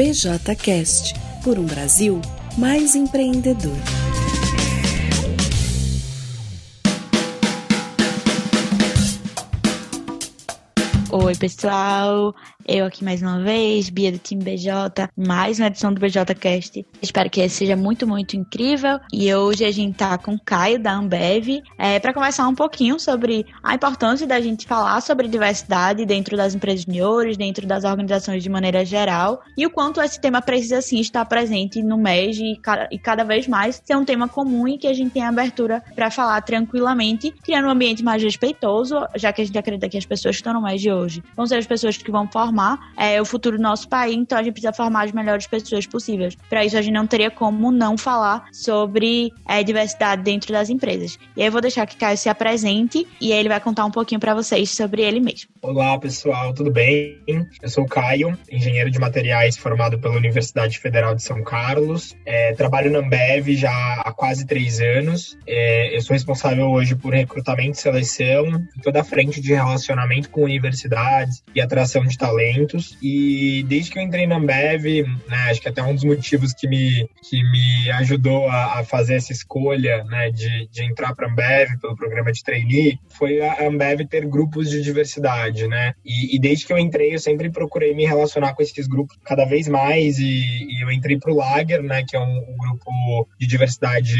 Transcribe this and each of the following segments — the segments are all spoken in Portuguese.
BJCast por um Brasil mais empreendedor. Oi, pessoal. Eu aqui mais uma vez, Bia do time BJ, mais uma edição do BJcast. Espero que esse seja muito, muito incrível. E hoje a gente tá com o Caio da Ambev é, para conversar um pouquinho sobre a importância da gente falar sobre diversidade dentro das empresas juniores, dentro das organizações de maneira geral, e o quanto esse tema precisa sim estar presente no MES e, e cada vez mais ser um tema comum e que a gente tem abertura para falar tranquilamente, criando um ambiente mais respeitoso, já que a gente acredita que as pessoas que estão no MES de hoje vão ser as pessoas que vão formar é, o futuro do nosso país, então a gente precisa formar as melhores pessoas possíveis. Para isso, a gente não teria como não falar sobre é, diversidade dentro das empresas. E aí eu vou deixar que Caio se apresente e aí ele vai contar um pouquinho para vocês sobre ele mesmo. Olá, pessoal, tudo bem? Eu sou o Caio, engenheiro de materiais formado pela Universidade Federal de São Carlos. É, trabalho na Ambev já há quase três anos. É, eu sou responsável hoje por recrutamento e seleção, toda a frente de relacionamento com universidades e atração de talentos. E desde que eu entrei na Ambev, né, acho que até um dos motivos que me, que me ajudou a, a fazer essa escolha né, de, de entrar para a Ambev pelo programa de trainee foi a Ambev ter grupos de diversidade, né? E, e, desde que eu entrei, eu sempre procurei me relacionar com esses grupos cada vez mais. E, e eu entrei para o Lager, né, que é um, um grupo de diversidade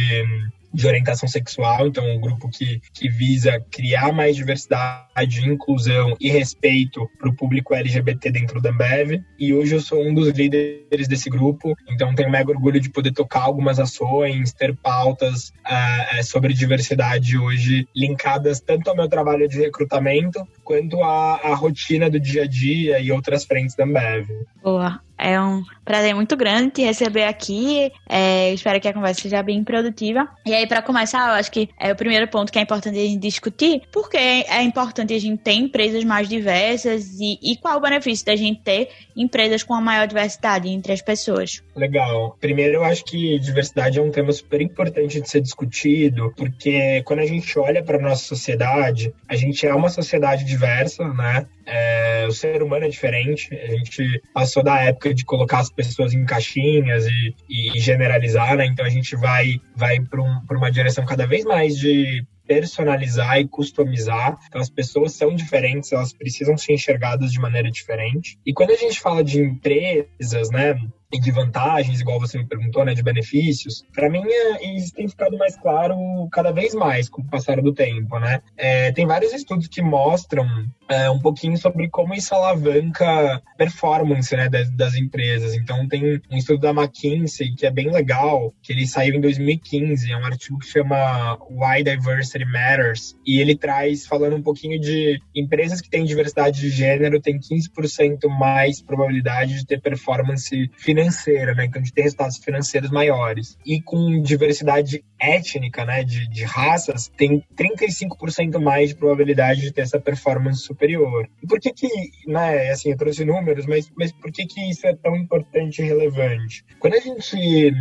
de orientação sexual, então um grupo que, que visa criar mais diversidade, inclusão e respeito para o público LGBT dentro da Ambev. E hoje eu sou um dos líderes desse grupo, então tenho mega orgulho de poder tocar algumas ações, ter pautas uh, sobre diversidade hoje linkadas tanto ao meu trabalho de recrutamento quanto à, à rotina do dia a dia e outras frentes da Ambev. Boa. É um prazer muito grande te receber aqui. É, espero que a conversa seja bem produtiva. E aí, para começar, eu acho que é o primeiro ponto que é importante a gente discutir, porque é importante a gente ter empresas mais diversas e, e qual o benefício da gente ter empresas com a maior diversidade entre as pessoas. Legal. Primeiro, eu acho que diversidade é um tema super importante de ser discutido, porque quando a gente olha para nossa sociedade, a gente é uma sociedade diversa, né? É, o ser humano é diferente. A gente passou da época de colocar as pessoas em caixinhas e, e generalizar, né? Então a gente vai, vai para um, uma direção cada vez mais de personalizar e customizar. Então, as pessoas são diferentes, elas precisam ser enxergadas de maneira diferente. E quando a gente fala de empresas, né, e de vantagens, igual você me perguntou, né, de benefícios, para mim é, isso tem ficado mais claro cada vez mais com o passar do tempo, né? É, tem vários estudos que mostram é, um pouquinho sobre como isso alavanca performance né, das, das, empresas. Então tem um estudo da McKinsey que é bem legal, que ele saiu em 2015, é um artigo que chama Why Diversity Matters, e ele traz falando um pouquinho de empresas que têm diversidade de gênero têm 15% mais probabilidade de ter performance financeira né? Então, de ter resultados financeiros maiores. E com diversidade étnica, né? De, de raças, tem 35% mais de probabilidade de ter essa performance superior. E por que que, né? Assim, eu trouxe números, mas, mas por que que isso é tão importante e relevante? Quando a gente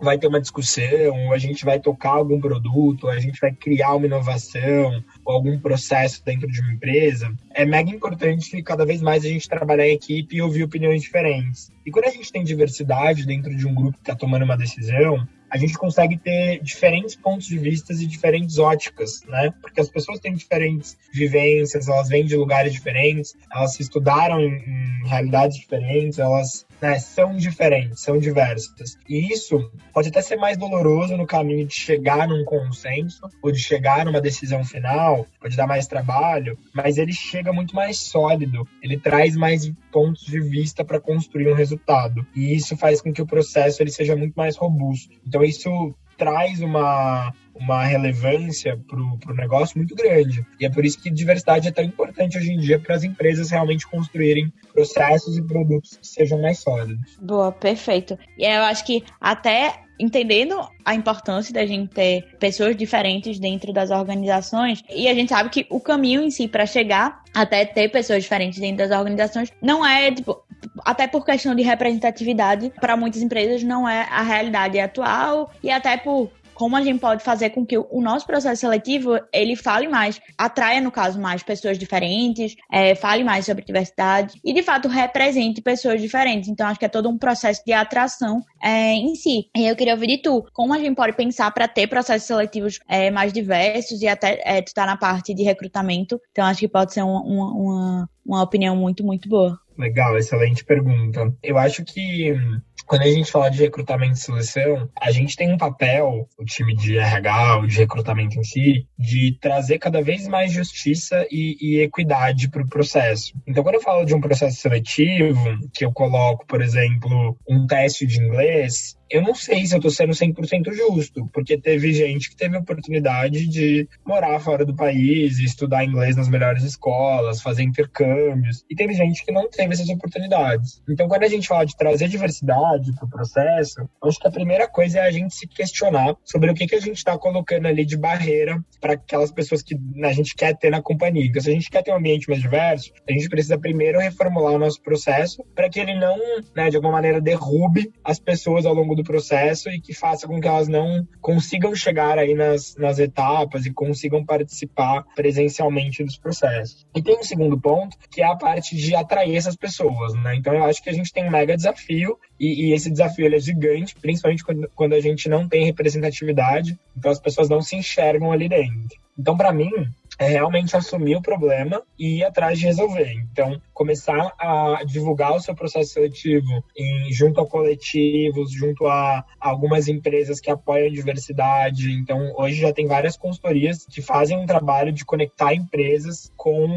vai ter uma discussão, a gente vai tocar algum produto, a gente vai criar uma inovação ou algum processo dentro de uma empresa, é mega importante cada vez mais a gente trabalhar em equipe e ouvir opiniões diferentes. E quando a gente tem diversidade dentro de um grupo que está tomando uma decisão, a gente consegue ter diferentes pontos de vista e diferentes óticas, né? Porque as pessoas têm diferentes vivências, elas vêm de lugares diferentes, elas se estudaram em, em realidades diferentes, elas né, são diferentes, são diversas. E isso pode até ser mais doloroso no caminho de chegar num consenso ou de chegar numa decisão final, pode dar mais trabalho, mas ele chega muito mais sólido, ele traz mais pontos de vista para construir um resultado. E isso faz com que o processo ele seja muito mais robusto. Então isso traz uma, uma relevância para o negócio muito grande. E é por isso que diversidade é tão importante hoje em dia para as empresas realmente construírem processos e produtos que sejam mais sólidos. Boa, perfeito. E eu acho que até entendendo a importância da gente ter pessoas diferentes dentro das organizações e a gente sabe que o caminho em si para chegar até ter pessoas diferentes dentro das organizações não é tipo até por questão de representatividade para muitas empresas não é a realidade atual. E até por como a gente pode fazer com que o nosso processo seletivo ele fale mais, atraia, no caso, mais pessoas diferentes, é, fale mais sobre diversidade e, de fato, represente pessoas diferentes. Então, acho que é todo um processo de atração é, em si. E eu queria ouvir de tu, como a gente pode pensar para ter processos seletivos é, mais diversos e até é, tu tá na parte de recrutamento. Então, acho que pode ser uma, uma, uma opinião muito, muito boa. Legal, excelente pergunta. Eu acho que quando a gente fala de recrutamento e seleção, a gente tem um papel, o time de RH, o de recrutamento em si, de trazer cada vez mais justiça e, e equidade para o processo. Então, quando eu falo de um processo seletivo, que eu coloco, por exemplo, um teste de inglês, eu não sei se eu tô sendo 100% justo, porque teve gente que teve oportunidade de morar fora do país, estudar inglês nas melhores escolas, fazer intercâmbios, e teve gente que não teve essas oportunidades. Então, quando a gente fala de trazer diversidade para o processo, acho que a primeira coisa é a gente se questionar sobre o que, que a gente está colocando ali de barreira para aquelas pessoas que a gente quer ter na companhia. Então, se a gente quer ter um ambiente mais diverso, a gente precisa primeiro reformular o nosso processo para que ele não, né, de alguma maneira, derrube as pessoas ao longo do do processo e que faça com que elas não consigam chegar aí nas, nas etapas e consigam participar presencialmente dos processos. E tem um segundo ponto, que é a parte de atrair essas pessoas, né? Então eu acho que a gente tem um mega desafio e, e esse desafio é gigante, principalmente quando, quando a gente não tem representatividade, então as pessoas não se enxergam ali dentro. Então, para mim, é realmente assumir o problema e ir atrás de resolver. Então, começar a divulgar o seu processo seletivo em, junto a coletivos, junto a algumas empresas que apoiam a diversidade. Então, hoje já tem várias consultorias que fazem um trabalho de conectar empresas com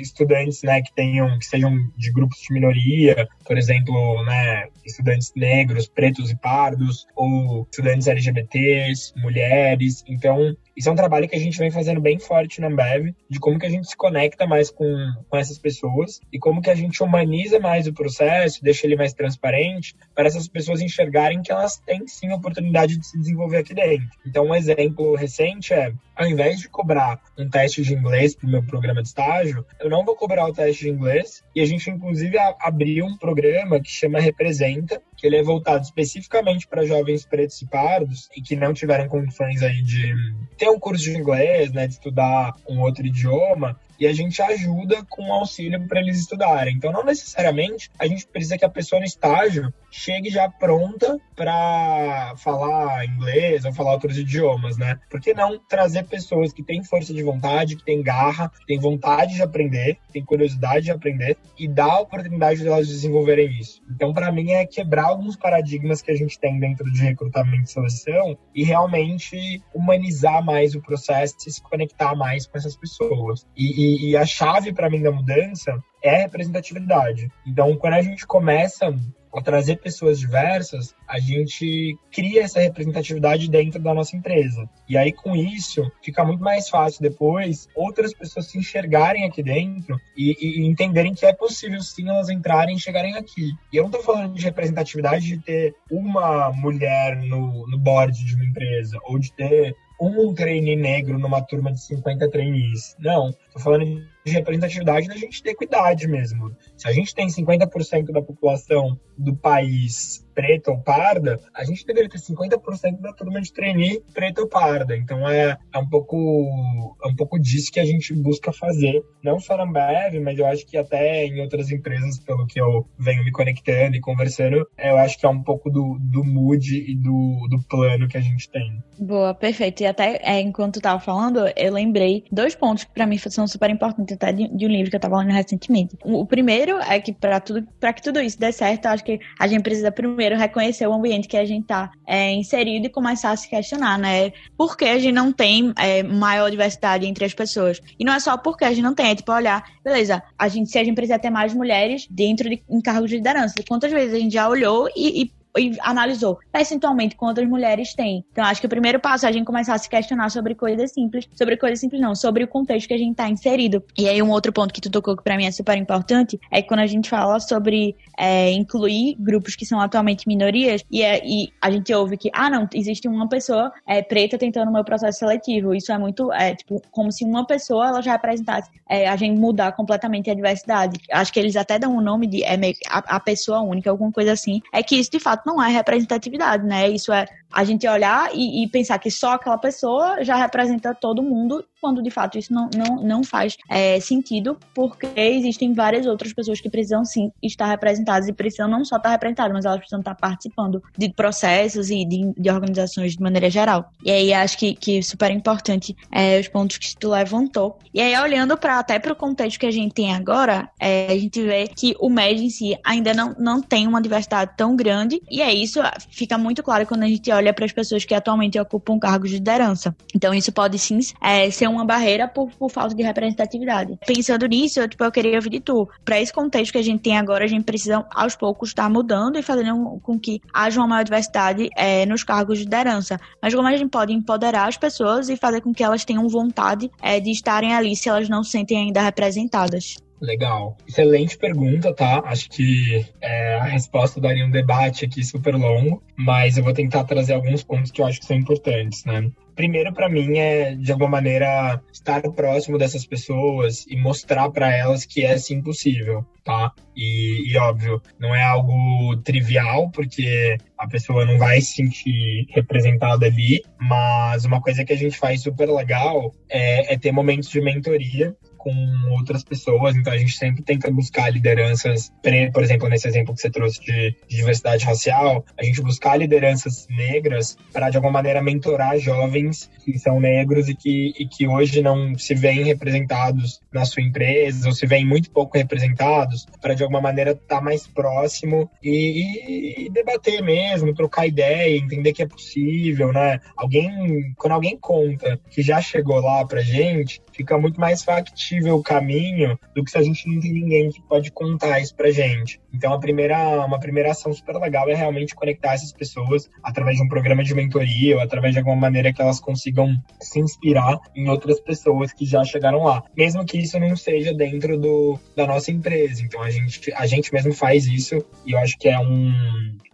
estudantes, né, que tenham, que sejam de grupos de minoria, por exemplo, né, estudantes negros, pretos e pardos, ou estudantes LGBTs, mulheres. Então, isso é um trabalho que a gente vem fazendo bem forte na Ambev, de como que a gente se conecta mais com, com essas pessoas e como que a gente humaniza mais o processo, deixa ele mais transparente, para essas pessoas enxergarem que elas têm sim oportunidade de se desenvolver aqui dentro. Então, um exemplo recente é, ao invés de cobrar um teste de inglês para o meu programa de estágio, eu não vou cobrar o teste de inglês e a gente, inclusive, abriu um programa que chama Representa, que ele é voltado especificamente para jovens pretos e pardos e que não tiveram condições aí de ter um curso de inglês, né, de estudar um outro idioma, e a gente ajuda com auxílio para eles estudarem. Então, não necessariamente a gente precisa que a pessoa no estágio chegue já pronta para falar inglês ou falar outros idiomas, né? Por que não trazer pessoas que têm força de vontade, que têm garra, que têm vontade de aprender, que têm curiosidade de aprender e dar a oportunidade de elas desenvolverem isso? Então, para mim, é quebrar alguns paradigmas que a gente tem dentro de recrutamento e seleção e realmente humanizar mais o processo e se conectar mais com essas pessoas. E, e, e a chave para mim da mudança é a representatividade. Então, quando a gente começa a trazer pessoas diversas, a gente cria essa representatividade dentro da nossa empresa. E aí, com isso, fica muito mais fácil depois outras pessoas se enxergarem aqui dentro e, e entenderem que é possível sim elas entrarem e chegarem aqui. E eu não estou falando de representatividade de ter uma mulher no, no board de uma empresa ou de ter um trainee negro numa turma de 50 trainees. Não, tô falando representatividade da gente ter equidade mesmo. Se a gente tem 50% da população do país preta ou parda, a gente deveria ter 50% da turma de trainee preta ou parda. Então é, é, um pouco, é um pouco disso que a gente busca fazer. Não só na Ambev, mas eu acho que até em outras empresas, pelo que eu venho me conectando e conversando, eu acho que é um pouco do, do mood e do, do plano que a gente tem. Boa, perfeito. E até é, enquanto tu tava falando, eu lembrei dois pontos que para mim são super importantes até de, de, um livro que eu tava lendo recentemente. O, o primeiro é que para tudo, para que tudo isso dê certo, acho que a gente precisa primeiro primeiro reconhecer o ambiente que a gente está é, inserido e começar a se questionar, né? Por que a gente não tem é, maior diversidade entre as pessoas? E não é só porque a gente não tem, é tipo olhar, beleza, a gente, se a gente precisa ter mais mulheres dentro de em cargos de liderança, quantas vezes a gente já olhou e, e e analisou percentualmente quantas mulheres tem. Então, acho que o primeiro passo é a gente começar a se questionar sobre coisas simples, sobre coisas simples não, sobre o contexto que a gente está inserido. E aí, um outro ponto que tu tocou que para mim é super importante é quando a gente fala sobre é, incluir grupos que são atualmente minorias e, é, e, a gente ouve que, ah, não, existe uma pessoa é, preta tentando o meu processo seletivo. Isso é muito, é, tipo, como se uma pessoa ela já representasse é, a gente mudar completamente a diversidade. Acho que eles até dão o um nome de é, a, a pessoa única, alguma coisa assim. É que isso, de fato, fato não é representatividade, né? Isso é a gente olhar e, e, pensar que só aquela pessoa já representa todo mundo, quando de fato isso não, não, não faz é, sentido, porque existem várias outras pessoas que precisam sim estar representadas e precisam não só estar representadas, mas elas precisam estar participando de processos e de, de organizações de maneira geral. E aí acho que, que super importante é, os pontos que tu levantou. E aí olhando para até para o contexto que a gente tem agora, é, a gente vê que o MED em si ainda não, não tem uma diversidade tão grande, e é isso, fica muito claro quando a gente olha para as pessoas que atualmente ocupam cargos de liderança. Então, isso pode sim é, ser uma barreira por, por, falta de representatividade. Pensando nisso, eu, tipo, eu queria ouvir de tu. Para esse contexto que a gente tem agora, a gente precisa, aos poucos, estar tá mudando e fazendo com que haja uma maior diversidade é, nos cargos de liderança. Mas como a gente pode empoderar as pessoas e fazer com que elas tenham vontade é, de estarem ali se elas não se sentem ainda representadas? Legal. Excelente pergunta, tá? Acho que é, a resposta daria um debate aqui super longo, mas eu vou tentar trazer alguns pontos que eu acho que são importantes, né? Primeiro, para mim, é de alguma maneira estar próximo dessas pessoas e mostrar para elas que é sim possível, tá? E, e, óbvio, não é algo trivial, porque a pessoa não vai se sentir representada ali, mas uma coisa que a gente faz super legal é, é ter momentos de mentoria com outras pessoas, então a gente sempre tenta buscar lideranças, por exemplo, nesse exemplo que você trouxe de, de diversidade racial, a gente buscar lideranças negras para de alguma maneira mentorar jovens que são negros e que, e que hoje não se veem representados na sua empresa ou se veem muito pouco representados, para de alguma maneira estar tá mais próximo e, e, e debater mesmo, trocar ideia, entender que é possível, né? Alguém, quando alguém conta que já chegou lá pra gente, fica muito mais factível o caminho do que se a gente não tem ninguém que pode contar isso pra gente. Então, a primeira, uma primeira ação super legal é realmente conectar essas pessoas através de um programa de mentoria ou através de alguma maneira que elas consigam se inspirar em outras pessoas que já chegaram lá. Mesmo que isso não seja dentro do, da nossa empresa. Então, a gente, a gente mesmo faz isso e eu acho que é um,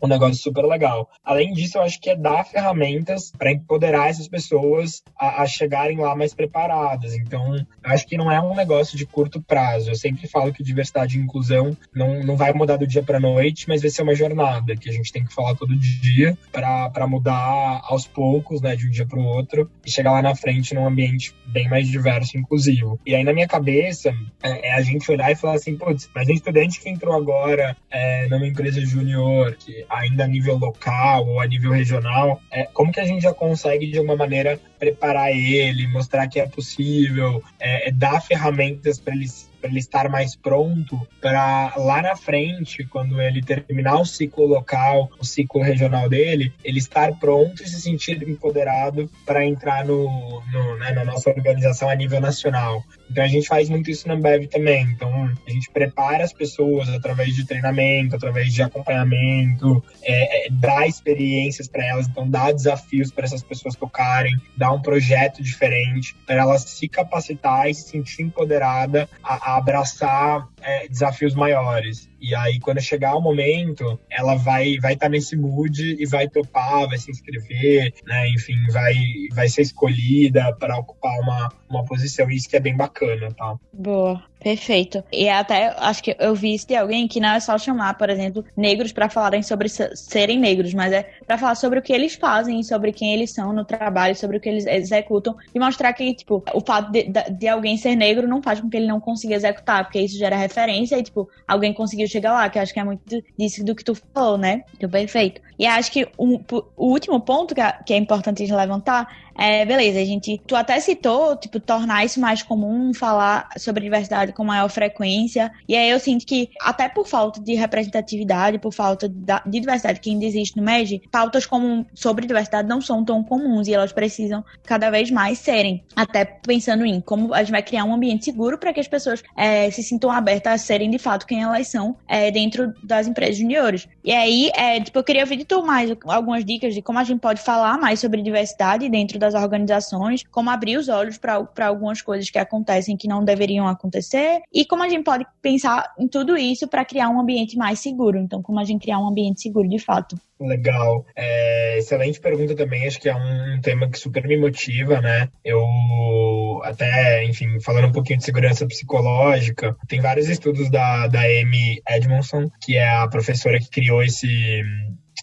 um negócio super legal. Além disso, eu acho que é dar ferramentas para empoderar essas pessoas a, a chegarem lá mais preparadas. Então, acho que não é um negócio de curto prazo. Eu sempre falo que diversidade e inclusão não, não vai mudar do dia para noite, mas vai ser uma jornada que a gente tem que falar todo dia para mudar aos poucos, né, de um dia para o outro e chegar lá na frente num ambiente bem mais diverso e inclusivo. E aí, na minha cabeça, é, é a gente olhar e falar assim, putz, mas um estudante que entrou agora é, numa empresa júnior, que ainda a nível local ou a nível regional, é, como que a gente já consegue, de alguma maneira, preparar ele, mostrar que é possível, é, dar ferramentas para ele ele estar mais pronto para lá na frente, quando ele terminar o ciclo local, o ciclo regional dele, ele estar pronto e se sentir empoderado para entrar no, no né, na nossa organização a nível nacional. Então a gente faz muito isso na Ambev também. Então a gente prepara as pessoas através de treinamento, através de acompanhamento, é, é, dá experiências para elas, então dá desafios para essas pessoas tocarem, dá um projeto diferente para elas se capacitar e se sentir empoderada a, a abraçar é, desafios maiores. E aí, quando chegar o momento, ela vai vai estar tá nesse mood e vai topar, vai se inscrever, né? Enfim, vai, vai ser escolhida para ocupar uma, uma posição. Isso que é bem bacana, tá? Boa. Perfeito. E até acho que eu vi isso de alguém que não é só chamar, por exemplo, negros para falarem sobre serem negros, mas é para falar sobre o que eles fazem, sobre quem eles são no trabalho, sobre o que eles executam e mostrar que, tipo, o fato de, de alguém ser negro não faz com que ele não consiga executar, porque isso gera referência e, tipo, alguém conseguiu chegar lá, que acho que é muito disso do que tu falou, né? Então, perfeito. E acho que o, o último ponto que é, é importante levantar é, beleza, a gente. Tu até citou, tipo, tornar isso mais comum, falar sobre diversidade com maior frequência. E aí eu sinto que, até por falta de representatividade, por falta de diversidade que ainda existe no MED, pautas como sobre diversidade não são tão comuns e elas precisam cada vez mais serem. Até pensando em como a gente vai criar um ambiente seguro para que as pessoas é, se sintam abertas a serem de fato quem elas são é, dentro das empresas juniores. E aí, é, tipo, eu queria ouvir de tu mais algumas dicas de como a gente pode falar mais sobre diversidade dentro das organizações, como abrir os olhos para algumas coisas que acontecem que não deveriam acontecer e como a gente pode pensar em tudo isso para criar um ambiente mais seguro. Então, como a gente criar um ambiente seguro de fato. Legal. É, excelente pergunta também. Acho que é um tema que super me motiva, né? Eu até, enfim, falando um pouquinho de segurança psicológica, tem vários estudos da, da Amy Edmondson, que é a professora que criou esse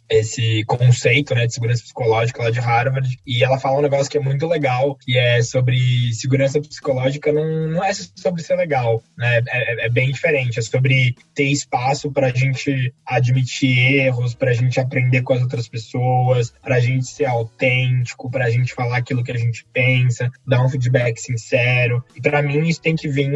esse conceito né, de segurança psicológica lá de Harvard. E ela fala um negócio que é muito legal, que é sobre segurança psicológica, não, não é sobre ser legal, né? É, é bem diferente, é sobre ter espaço para a gente admitir erros, para a gente aprender com as outras pessoas, para a gente ser autêntico, para a gente falar aquilo que a gente pensa, dar um feedback sincero. E para mim isso tem que vir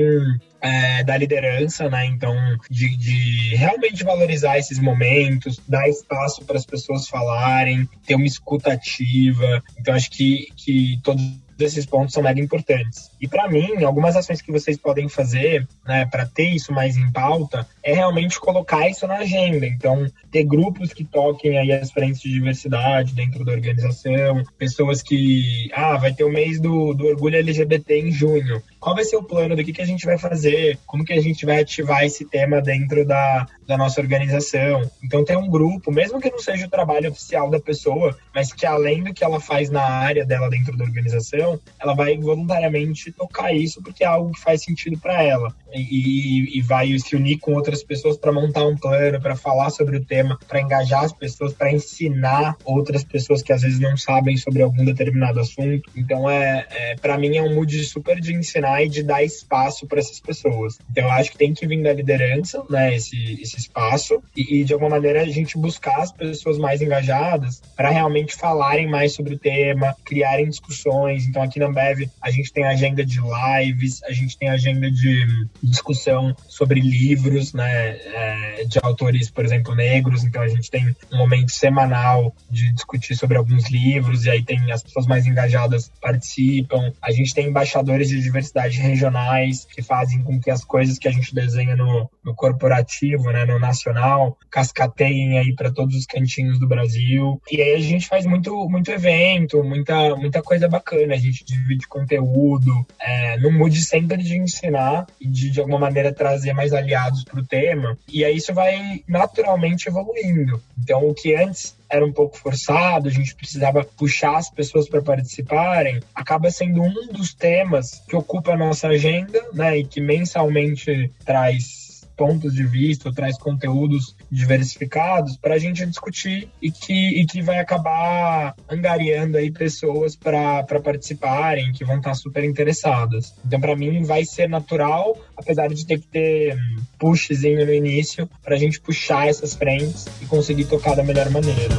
é, da liderança, né? Então, de, de, realmente valorizar esses momentos, dar espaço para as pessoas falarem, ter uma escuta ativa. Então, acho que, que todos esses pontos são mega importantes. E para mim, algumas ações que vocês podem fazer, né, para ter isso mais em pauta, é realmente colocar isso na agenda. Então, ter grupos que toquem aí as frentes de diversidade dentro da organização, pessoas que, ah, vai ter o mês do, do orgulho LGBT em junho. Qual vai ser o plano do que, que a gente vai fazer? Como que a gente vai ativar esse tema dentro da, da nossa organização? Então, ter um grupo, mesmo que não seja o trabalho oficial da pessoa, mas que além do que ela faz na área dela dentro da organização, ela vai voluntariamente tocar isso porque é algo que faz sentido para ela e, e, vai se unir com outras pessoas para montar um plano, para falar sobre o tema, para engajar as pessoas, para ensinar outras pessoas que às vezes não sabem sobre algum determinado assunto. Então é, é para mim é um mood super de ensinar e de dar espaço para essas pessoas. Então eu acho que tem que vir da liderança, né, esse, esse espaço e, e de alguma maneira a gente buscar as pessoas mais engajadas para realmente falarem mais sobre o tema, criarem discussões. Então aqui na Ambev a gente tem agenda de lives, a gente tem agenda de discussão sobre livros, né, é, de autores, por exemplo, negros. Então a gente tem um momento semanal de discutir sobre alguns livros e aí tem as pessoas mais engajadas participam. A gente tem embaixadores de diversidade regionais que fazem com que as coisas que a gente desenha no, no corporativo, né, no nacional, cascateiem aí para todos os cantinhos do Brasil. E aí a gente faz muito, muito evento, muita, muita coisa bacana. A gente divide conteúdo, é, não mude sempre de ensinar e de, de alguma maneira, trazer mais aliados para o tema. E aí isso vai naturalmente evoluindo. Então, o que antes era um pouco forçado, a gente precisava puxar as pessoas para participarem, acaba sendo um dos temas que ocupa a nossa agenda, né, e que mensalmente traz pontos de vista, traz conteúdos diversificados para a gente discutir e que, e que vai acabar angariando aí pessoas para participarem, que vão estar super interessadas. Então, para mim, vai ser natural, apesar de ter que ter pushzinho no início, para a gente puxar essas frentes e conseguir tocar da melhor maneira.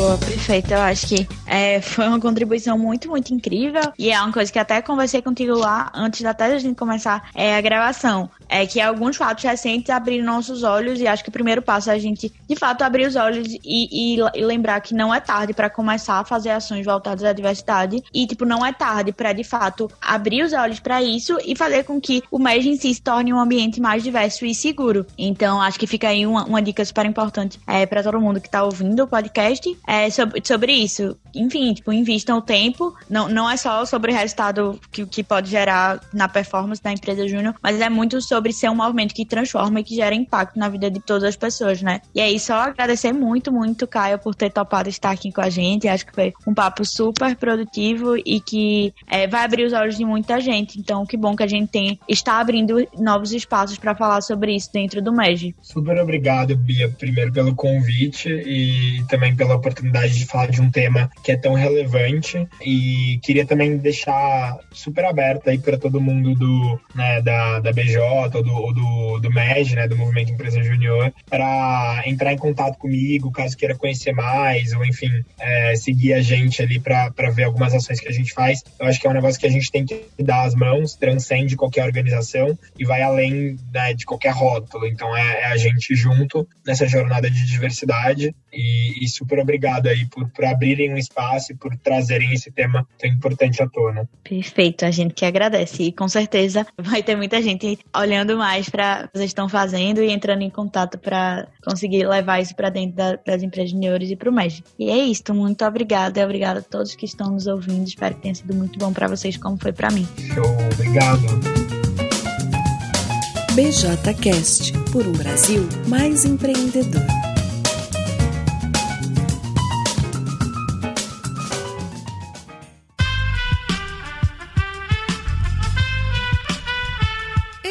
Boa, perfeito. Eu acho que é, foi uma contribuição muito, muito incrível. E é uma coisa que até conversei contigo lá antes até da gente começar é, a gravação. É que alguns fatos recentes abriram nossos olhos e acho que o primeiro passo é a gente, de fato, abrir os olhos e, e, e lembrar que não é tarde para começar a fazer ações voltadas à diversidade. E, tipo, não é tarde para, de fato, abrir os olhos para isso e fazer com que o MEG em si se torne um ambiente mais diverso e seguro. Então, acho que fica aí uma, uma dica super importante é, para todo mundo que está ouvindo o podcast é, sobre, sobre isso enfim, tipo, invistam o tempo. Não, não é só sobre o resultado que, que pode gerar na performance da empresa júnior, mas é muito sobre ser um movimento que transforma e que gera impacto na vida de todas as pessoas, né? E aí, só agradecer muito, muito, Caio, por ter topado estar aqui com a gente. Acho que foi um papo super produtivo e que é, vai abrir os olhos de muita gente. Então, que bom que a gente tem, está abrindo novos espaços para falar sobre isso dentro do MEG. Super obrigado, Bia, primeiro pelo convite e também pela oportunidade de falar de um tema que é tão relevante e queria também deixar super aberto aí para todo mundo do, né, da, da BJ ou do, do, do MEG, né, do Movimento Empresa Júnior, para entrar em contato comigo, caso queira conhecer mais, ou enfim, é, seguir a gente ali para ver algumas ações que a gente faz. Eu acho que é um negócio que a gente tem que dar as mãos, transcende qualquer organização e vai além né, de qualquer rótulo. Então é, é, a gente junto nessa jornada de diversidade e, e super obrigado aí por, por abrirem um espaço espaço e por trazerem esse tema tão importante à tona. Perfeito, a gente que agradece. E com certeza vai ter muita gente olhando mais para o que vocês estão fazendo e entrando em contato para conseguir levar isso para dentro da, das empresas juniores e para o MEG. E é isso, muito obrigada e obrigada a todos que estão nos ouvindo. Espero que tenha sido muito bom para vocês, como foi para mim. Show, obrigado. BJCast por um Brasil mais empreendedor.